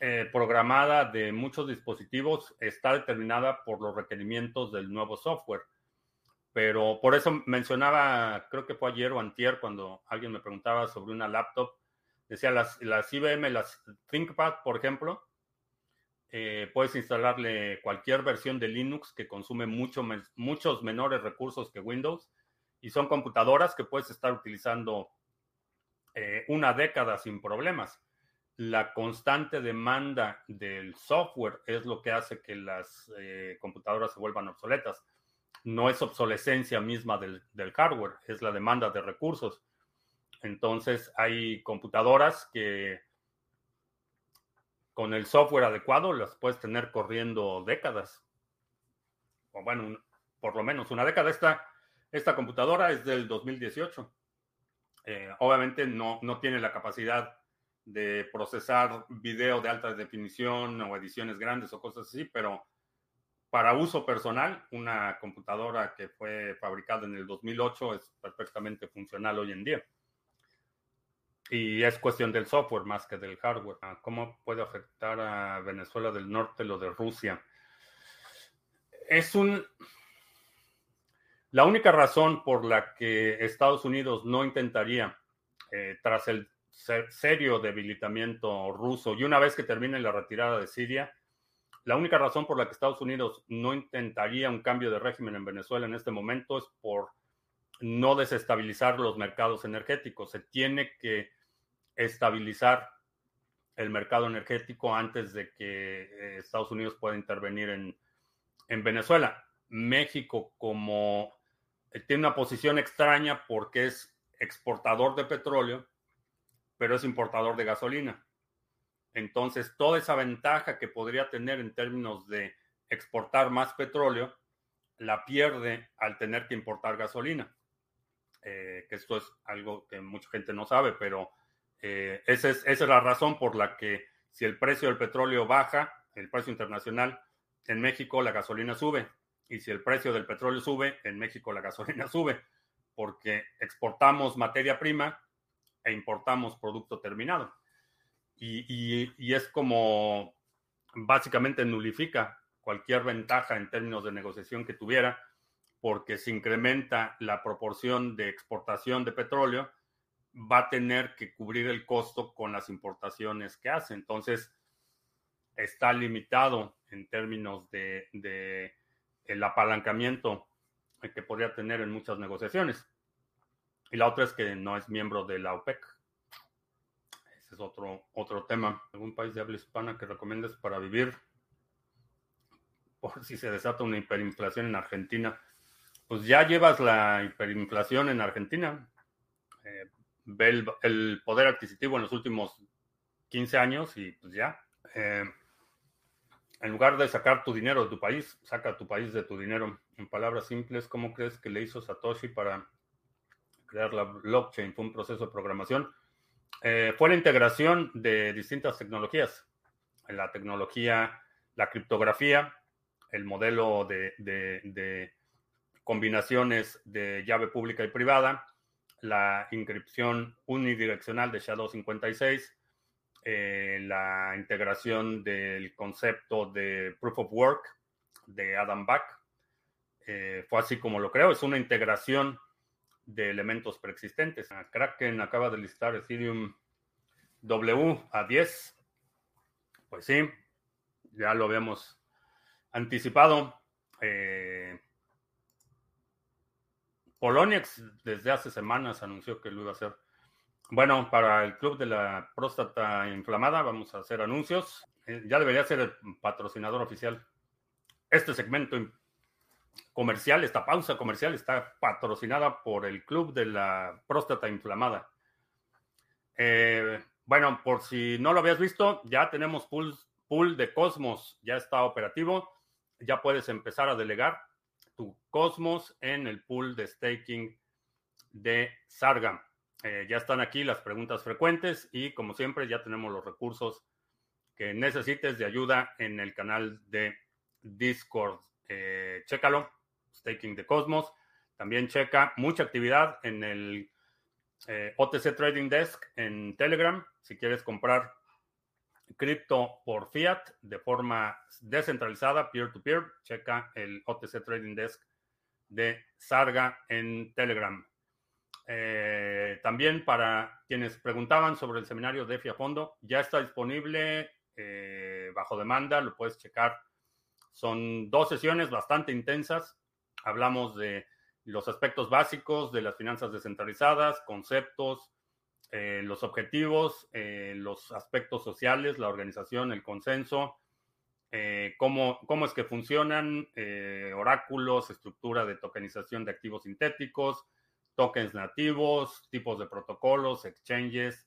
eh, programada de muchos dispositivos está determinada por los requerimientos del nuevo software. Pero por eso mencionaba, creo que fue ayer o antier, cuando alguien me preguntaba sobre una laptop, decía las, las IBM, las ThinkPad, por ejemplo, eh, puedes instalarle cualquier versión de Linux que consume mucho, muchos menores recursos que Windows y son computadoras que puedes estar utilizando eh, una década sin problemas. La constante demanda del software es lo que hace que las eh, computadoras se vuelvan obsoletas. No es obsolescencia misma del, del hardware, es la demanda de recursos. Entonces hay computadoras que con el software adecuado las puedes tener corriendo décadas. O bueno, por lo menos una década. Esta esta computadora es del 2018. Eh, obviamente no, no tiene la capacidad de procesar video de alta definición o ediciones grandes o cosas así, pero para uso personal, una computadora que fue fabricada en el 2008 es perfectamente funcional hoy en día. Y es cuestión del software más que del hardware. ¿Cómo puede afectar a Venezuela del Norte lo de Rusia? Es un, la única razón por la que Estados Unidos no intentaría, eh, tras el serio debilitamiento ruso y una vez que termine la retirada de Siria, la única razón por la que Estados Unidos no intentaría un cambio de régimen en Venezuela en este momento es por no desestabilizar los mercados energéticos. Se tiene que estabilizar el mercado energético antes de que eh, Estados Unidos pueda intervenir en, en Venezuela. México como eh, tiene una posición extraña porque es exportador de petróleo, pero es importador de gasolina. Entonces, toda esa ventaja que podría tener en términos de exportar más petróleo, la pierde al tener que importar gasolina. Eh, que esto es algo que mucha gente no sabe, pero eh, esa, es, esa es la razón por la que si el precio del petróleo baja, el precio internacional, en México la gasolina sube. Y si el precio del petróleo sube, en México la gasolina sube, porque exportamos materia prima e importamos producto terminado. Y, es como básicamente nulifica cualquier ventaja en términos de negociación que tuviera, porque se incrementa la proporción de exportación de petróleo, va a tener que cubrir el costo con las importaciones que hace. Entonces, está limitado en términos de, el apalancamiento que podría tener en muchas negociaciones. Y la otra es que no es miembro de la OPEC. Ese es otro, otro tema. ¿Algún país de habla hispana que recomiendes para vivir? Por si se desata una hiperinflación en Argentina. Pues ya llevas la hiperinflación en Argentina. Eh, ve el, poder adquisitivo en los últimos 15 años y pues ya. Eh, en lugar de sacar tu dinero de tu país, saca tu país de tu dinero. En palabras simples, ¿cómo crees que le hizo Satoshi para crear la blockchain? ¿Fue un proceso de programación? Eh, fue la integración de distintas tecnologías. La tecnología, la criptografía, el modelo de, de, de combinaciones de llave pública y privada, la inscripción unidireccional de SHA-256, eh, la integración del concepto de Proof of Work de Adam Back. Eh, fue así como lo creo, es una integración de elementos preexistentes. Kraken acaba de listar Ethereum W a 10. Pues sí, ya lo habíamos anticipado. Eh, Poloniex desde hace semanas anunció que lo iba a hacer. Bueno, para el Club de la Próstata Inflamada vamos a hacer anuncios. Eh, ya debería ser el patrocinador oficial. Este segmento comercial, esta pausa comercial está patrocinada por el Club de la Próstata Inflamada. Eh, bueno, por si no lo habías visto, ya tenemos pool, pool de Cosmos, ya está operativo. Ya puedes empezar a delegar tu Cosmos en el pool de staking de Sarga. Eh, ya están aquí las preguntas frecuentes y como siempre ya tenemos los recursos que necesites de ayuda en el canal de Discord. Eh, chécalo, Staking de Cosmos. También checa mucha actividad en el eh, OTC Trading Desk en Telegram. Si quieres comprar cripto por fiat de forma descentralizada, peer-to-peer, -peer, checa el OTC Trading Desk de Sarga en Telegram. Eh, también para quienes preguntaban sobre el seminario de a fondo, ya está disponible eh, bajo demanda, lo puedes checar. Son dos sesiones bastante intensas. Hablamos de los aspectos básicos de las finanzas descentralizadas, conceptos, eh, los objetivos, los aspectos sociales, la organización, el consenso, cómo, cómo, es que funcionan, oráculos, estructura de tokenización de activos sintéticos, tokens nativos, tipos de protocolos, exchanges,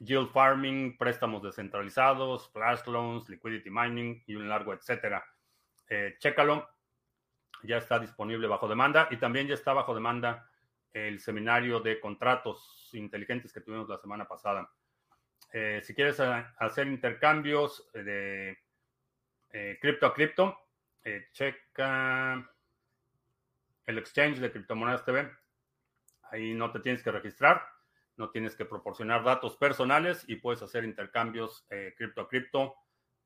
yield farming, préstamos descentralizados, flash loans, liquidity mining y un largo etcétera. Eh, chécalo, ya está disponible bajo demanda y también ya está bajo demanda el seminario de contratos inteligentes que tuvimos la semana pasada. Eh, si quieres eh, hacer intercambios de cripto a cripto, checa el exchange de criptomonedas TV Ahí no te tienes que registrar, no tienes que proporcionar datos personales y puedes hacer intercambios eh, cripto a cripto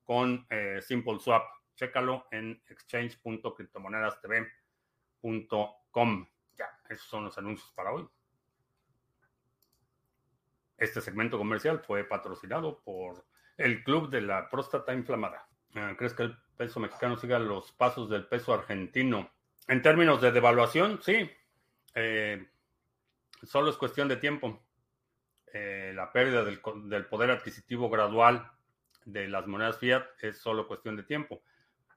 con eh, Simple Swap. Chécalo en exchange.criptomonedastv.com. Ya, esos son los anuncios para hoy. Este segmento comercial fue patrocinado por el Club de la Próstata Inflamada. Ah, ¿Crees que el peso mexicano siga los pasos del peso argentino? En términos de devaluación, sí. Eh, Solo es cuestión de tiempo. eh, la pérdida del, del, poder adquisitivo gradual de las monedas fiat es solo cuestión de tiempo.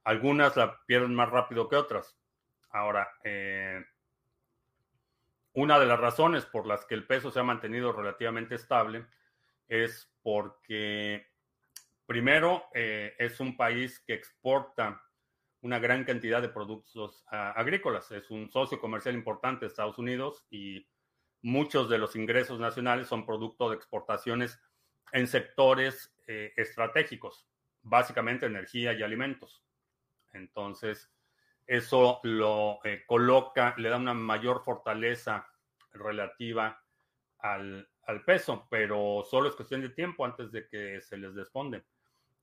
Algunas la pierden más rápido que otras. Ahora, eh, una de las razones por las que el peso se ha mantenido relativamente estable es porque, primero, eh, es un país que exporta una gran cantidad de productos uh, agrícolas. Es un socio comercial importante de Estados Unidos y muchos de los ingresos nacionales son producto de exportaciones en sectores eh, estratégicos, básicamente energía y alimentos. Entonces, eso lo eh, coloca, le da una mayor fortaleza relativa al, al, peso, pero solo es cuestión de tiempo antes de que se les desponde.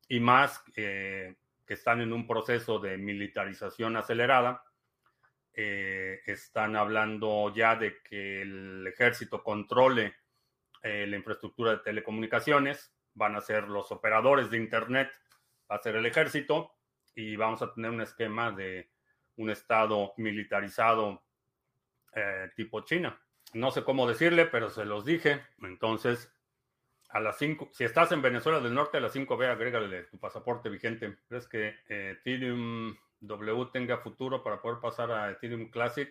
Y más eh, que están en un proceso de militarización acelerada, eh, están hablando ya de que el ejército controle la infraestructura de telecomunicaciones, van a ser los operadores de Internet, va a ser el ejército y vamos a tener un esquema de un estado militarizado eh, tipo China. No sé cómo decirle, pero se los dije. Entonces, a las 5, si estás en Venezuela del Norte, a las 5B, agrégale tu pasaporte vigente. ¿Crees que eh, Ethereum W tenga futuro para poder pasar a Ethereum Classic?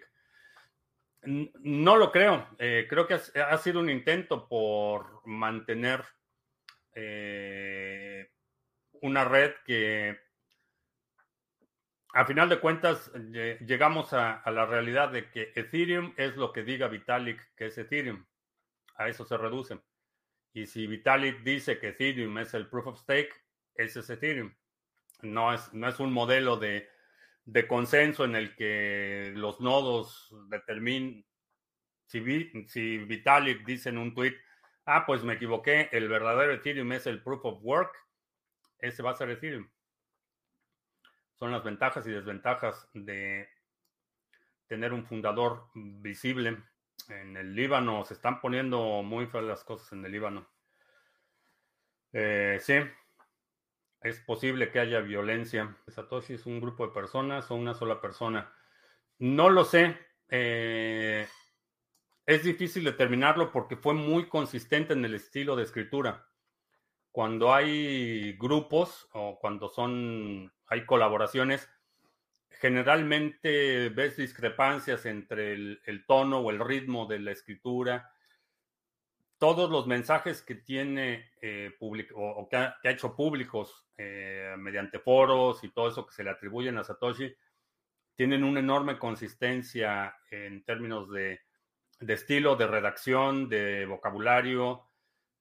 No lo creo. Eh, creo que ha, ha, sido un intento por mantener eh, una red que a final de cuentas llegamos a, la realidad de que Ethereum es lo que diga Vitalik que es Ethereum. A eso se reduce. Y si Vitalik dice que Ethereum es el proof of stake, ese es Ethereum. No es, no es un modelo de, de consenso en el que los nodos determinen. Si, si Vitalik dice en un tweet, ah, pues me equivoqué, el verdadero Ethereum es el proof of work, ese va a ser Ethereum. Son las ventajas y desventajas de tener un fundador visible. En el Líbano se están poniendo muy feas las cosas en el Líbano. Eh, sí, es posible que haya violencia. Satoshi es un grupo de personas o una sola persona. No lo sé. Eh, es difícil determinarlo porque fue muy consistente en el estilo de escritura. Cuando hay grupos o cuando son hay colaboraciones, generalmente ves discrepancias entre el, tono o el ritmo de la escritura. Todos los mensajes que tiene eh, o, que, ha, hecho públicos eh, mediante foros y todo eso que se le atribuyen a Satoshi tienen una enorme consistencia en términos de estilo, de redacción, de vocabulario.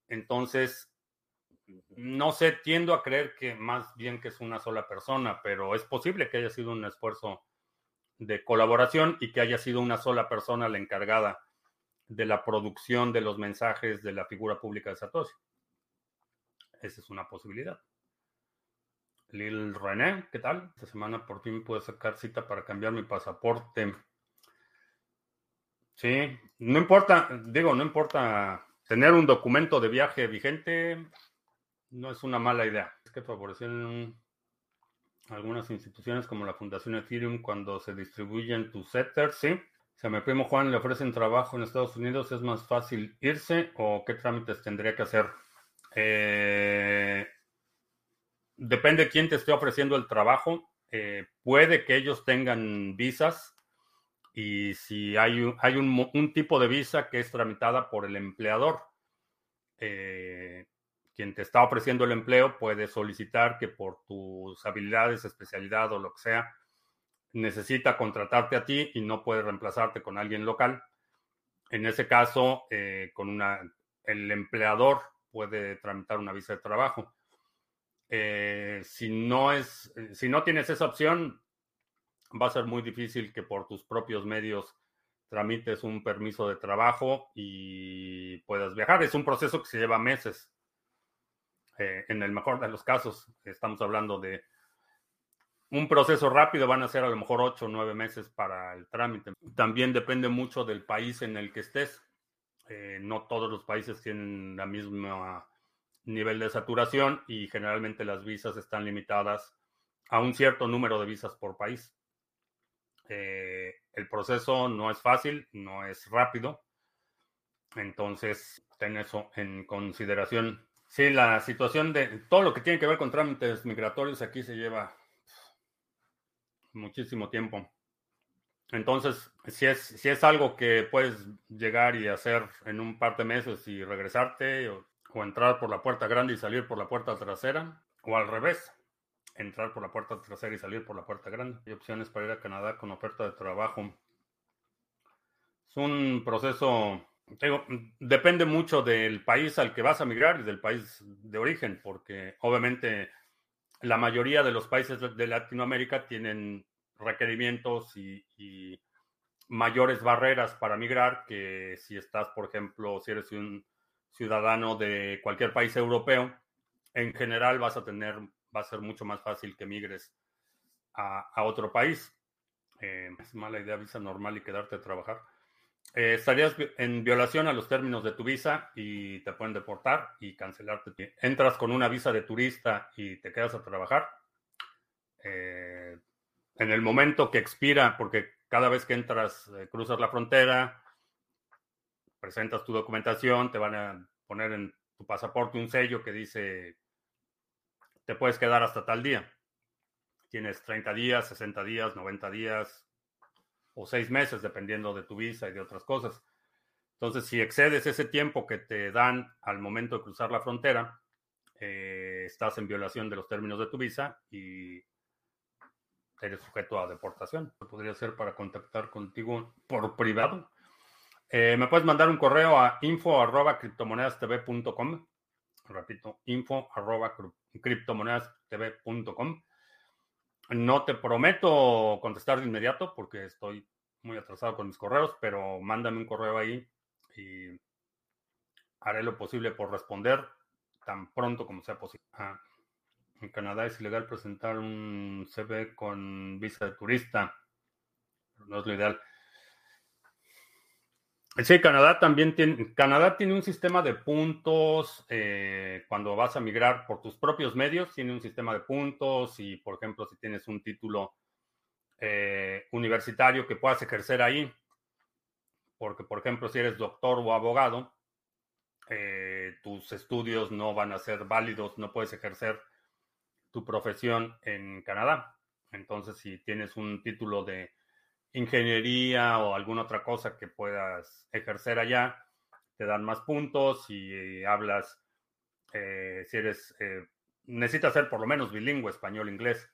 Entonces, no sé, tiendo a creer que más bien que es una sola persona, pero es posible que haya sido un esfuerzo de colaboración y que haya sido una sola persona la encargada de la producción de los mensajes de la figura pública de Satoshi. Esa es una posibilidad. Lil René, ¿qué tal? Esta semana por fin pude sacar cita para cambiar mi pasaporte. Sí, no importa, digo, no importa tener un documento de viaje vigente, no es una mala idea. Es que favorecen algunas instituciones como la Fundación Ethereum cuando se distribuyen tus setters, ¿sí? Si a mi primo Juan le ofrecen trabajo en Estados Unidos, ¿es más fácil irse o qué trámites tendría que hacer? Eh, depende de quién te esté ofreciendo el trabajo. Eh, puede que ellos tengan visas y si hay, un, hay un, un, tipo de visa que es tramitada por el empleador. Eh, quien te está ofreciendo el empleo puede solicitar que por tus habilidades, especialidad o lo que sea, necesita contratarte a ti y no puede reemplazarte con alguien local. En ese caso, eh, con una, el empleador puede tramitar una visa de trabajo. Eh, si no es, si no tienes esa opción, va a ser muy difícil que por tus propios medios tramites un permiso de trabajo y puedas viajar. Es un proceso que se lleva meses. Eh, en el mejor de los casos, estamos hablando de un proceso rápido, van a ser a lo mejor ocho o nueve meses para el trámite. También depende mucho del país en el que estés. Eh, no todos los países tienen la misma nivel de saturación y generalmente las visas están limitadas a un cierto número de visas por país. Eh, el proceso no es fácil, no es rápido. Entonces, ten eso en consideración. Sí, la situación de todo lo que tiene que ver con trámites migratorios aquí se lleva muchísimo tiempo. Entonces, si es, si es algo que puedes llegar y hacer en un par de meses y regresarte, o, entrar por la puerta grande y salir por la puerta trasera, o al revés, entrar por la puerta trasera y salir por la puerta grande. Hay opciones para ir a Canadá con oferta de trabajo. Es un proceso, depende mucho del país al que vas a migrar y del país de origen, porque obviamente la mayoría de los países de Latinoamérica tienen requerimientos y, mayores barreras para migrar que si estás, por ejemplo, si eres un ciudadano de cualquier país europeo, en general vas a tener, va a ser mucho más fácil que migres a, otro país. Eh, es mala idea visa normal y quedarte a trabajar. Eh, estarías en violación a los términos de tu visa y te pueden deportar y cancelarte. Entras con una visa de turista y te quedas a trabajar. Eh, en el momento que expira, porque cada vez que entras, eh, cruzas la frontera, presentas tu documentación, te van a poner en tu pasaporte un sello que dice, te puedes quedar hasta tal día. Tienes 30 días, 60 días, 90 días o 6 meses, dependiendo de tu visa y de otras cosas. Entonces, si excedes ese tiempo que te dan al momento de cruzar la frontera, eh, estás en violación de los términos de tu visa y eres sujeto a deportación. Podría ser para contactar contigo por privado. Eh, me puedes mandar un correo a info arroba criptomonedastv.com. Repito, info arroba criptomonedastv.com. No te prometo contestar de inmediato porque estoy muy atrasado con mis correos, pero mándame un correo ahí y haré lo posible por responder tan pronto como sea posible. En Canadá es ilegal presentar un CV con visa de turista. No es lo ideal. Sí, Canadá también tiene, Canadá tiene un sistema de puntos eh, cuando vas a migrar por tus propios medios, tiene un sistema de puntos y, por ejemplo, si tienes un título eh, universitario que puedas ejercer ahí, porque, por ejemplo, si eres doctor o abogado, eh, tus estudios no van a ser válidos, no puedes ejercer tu profesión en Canadá. Entonces, si tienes un título de ingeniería o alguna otra cosa que puedas ejercer allá, te dan más puntos y hablas, eh, si eres, eh, necesitas ser por lo menos bilingüe, español-inglés.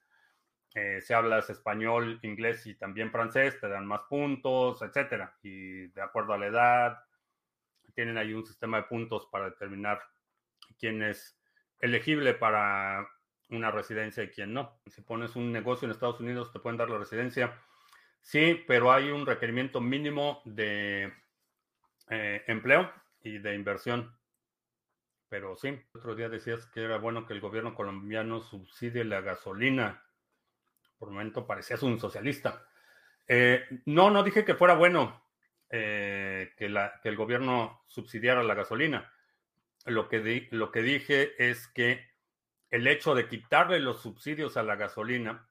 Eh, si hablas español, inglés y también francés, te dan más puntos, etcétera. Y de acuerdo a la edad, tienen ahí un sistema de puntos para determinar quién es elegible para una residencia y quién no. Si pones un negocio en Estados Unidos, te pueden dar la residencia. Sí, pero hay un requerimiento mínimo de eh, empleo y de inversión. Pero sí, otro día decías que era bueno que el gobierno colombiano subsidie la gasolina. Por un momento parecías un socialista. Eh, no, no dije que fuera bueno eh, que, que, el gobierno subsidiara la gasolina. Lo que, di, lo que dije es que el hecho de quitarle los subsidios a la gasolina,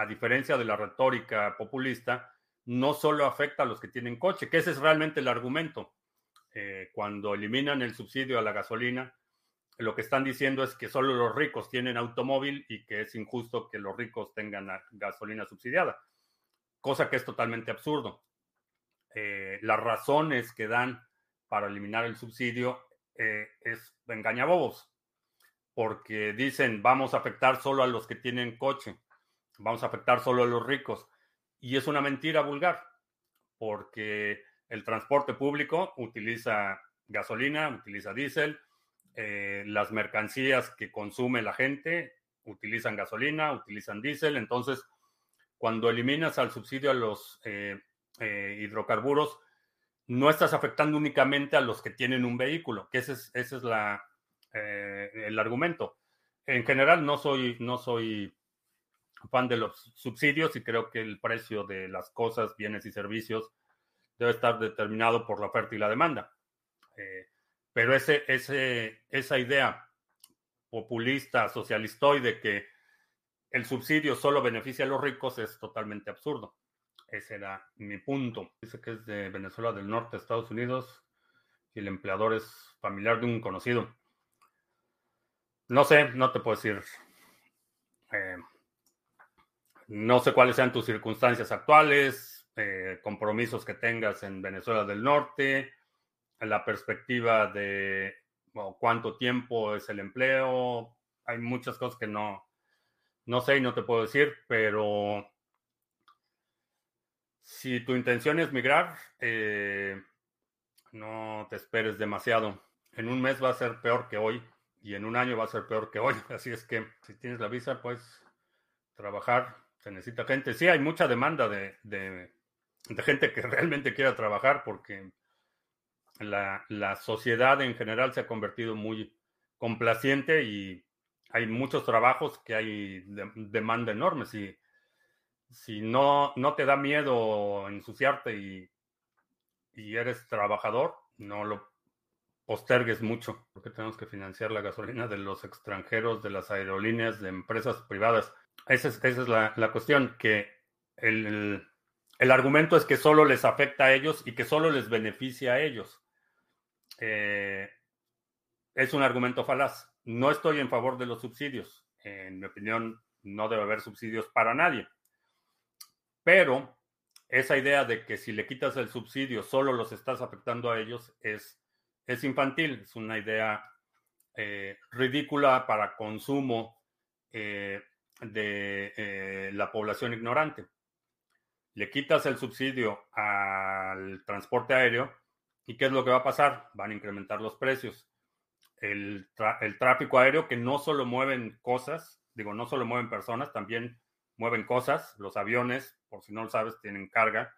a diferencia de la retórica populista, no solo afecta a los que tienen coche, que ese es realmente el argumento. Eh, cuando eliminan el subsidio a la gasolina, lo que están diciendo es que solo los ricos tienen automóvil y que es injusto que los ricos tengan gasolina subsidiada, cosa que es totalmente absurdo. Eh, las razones que dan para eliminar el subsidio eh, es engañabobos porque dicen vamos a afectar solo a los que tienen coche, vamos a afectar solo a los ricos. Y es una mentira vulgar, porque el transporte público utiliza gasolina, utiliza diésel, eh, las mercancías que consume la gente utilizan gasolina, utilizan diésel, entonces cuando eliminas al subsidio a los eh, eh, hidrocarburos, no estás afectando únicamente a los que tienen un vehículo, que esa es la, eh, el argumento. En general, no soy, no soy fan de los subsidios y creo que el precio de las cosas, bienes y servicios debe estar determinado por la oferta y la demanda. Eh, pero ese, ese, esa idea populista, socialistoide, que el subsidio solo beneficia a los ricos es totalmente absurdo. Ese era mi punto. Dice que es de Venezuela del Norte, Estados Unidos. Si el empleador es familiar de un conocido. No sé, no te puedo decir. Eh, no sé cuáles sean tus circunstancias actuales, eh, compromisos que tengas en Venezuela del Norte, la perspectiva de cuánto tiempo es el empleo. Hay muchas cosas que no, no sé y no te puedo decir, pero si tu intención es migrar, eh, no te esperes demasiado. En un mes va a ser peor que hoy y en un año va a ser peor que hoy. Así es que si tienes la visa, pues trabajar. Se necesita gente. Sí, hay mucha demanda de, de, gente que realmente quiera trabajar porque la, la, sociedad en general se ha convertido muy complaciente y hay muchos trabajos que hay demanda enorme. Si, si no, no te da miedo ensuciarte y, y eres trabajador, no lo postergues mucho, porque tenemos que financiar la gasolina de los extranjeros, de las aerolíneas, de empresas privadas. Esa es, la, cuestión, que el, el, argumento es que solo les afecta a ellos y que solo les beneficia a ellos. Eh, es un argumento falaz. No estoy en favor de los subsidios. En mi opinión, no debe haber subsidios para nadie. Pero esa idea de que si le quitas el subsidio solo los estás afectando a ellos es, es infantil, es una idea eh, ridícula para consumo eh, de eh, la población ignorante. Le quitas el subsidio al transporte aéreo y ¿qué es lo que va a pasar? Van a incrementar los precios el, tráfico aéreo que no solo mueven cosas, digo, no solo mueven personas, también mueven cosas. Los aviones, por si no lo sabes, tienen carga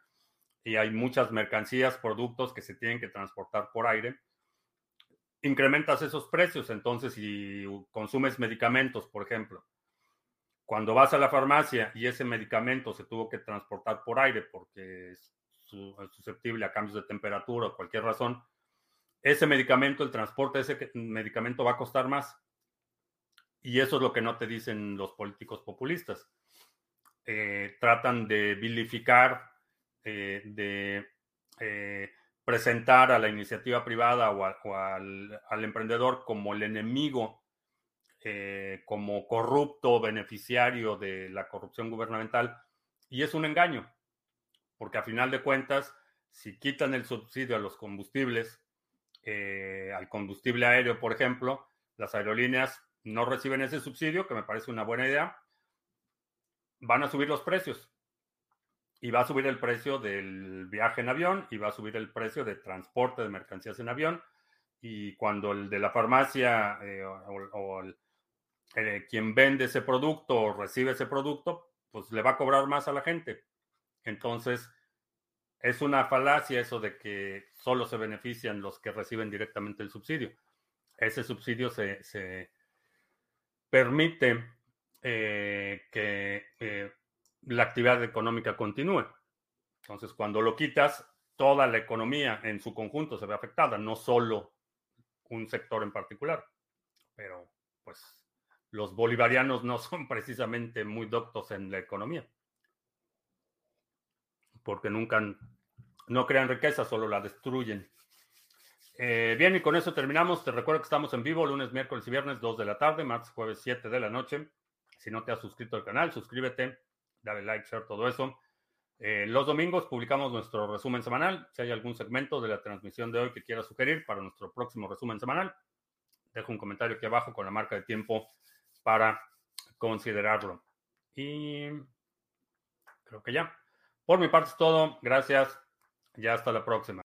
y hay muchas mercancías, productos que se tienen que transportar por aire. Incrementas esos precios, entonces si consumes medicamentos, por ejemplo, cuando vas a la farmacia y ese medicamento se tuvo que transportar por aire porque es susceptible a cambios de temperatura o cualquier razón, ese medicamento, el transporte de ese medicamento va a costar más. Y eso es lo que no te dicen los políticos populistas. Eh, tratan de vilificar, eh, de eh, presentar a la iniciativa privada o, al, al, emprendedor como el enemigo, como corrupto beneficiario de la corrupción gubernamental. Y es un engaño, porque a final de cuentas, si quitan el subsidio a los combustibles, eh, al combustible aéreo, por ejemplo, las aerolíneas no reciben ese subsidio, que me parece una buena idea, van a subir los precios. Y va a subir el precio del viaje en avión y va a subir el precio de transporte de mercancías en avión. Y cuando el de la farmacia eh, o, eh, quien vende ese producto o recibe ese producto, pues le va a cobrar más a la gente. Entonces, es una falacia eso de que solo se benefician los que reciben directamente el subsidio. Ese subsidio se, permite eh, que eh, la actividad económica continúe. Entonces, cuando lo quitas, toda la economía en su conjunto se ve afectada, no solo un sector en particular. Pero, pues, los bolivarianos no son precisamente muy doctos en la economía porque nunca no crean riqueza, solo la destruyen. Eh, bien, y con eso terminamos. Te recuerdo que estamos en vivo lunes, miércoles y viernes, 2 de la tarde, martes, jueves, 7 de la noche. Si no te has suscrito al canal, suscríbete, dale like, share, todo eso. Eh, los domingos publicamos nuestro resumen semanal. Si hay algún segmento de la transmisión de hoy que quieras sugerir para nuestro próximo resumen semanal, dejo un comentario aquí abajo con la marca de tiempo para considerarlo. Y creo que ya. Por mi parte es todo. Gracias. Ya hasta la próxima.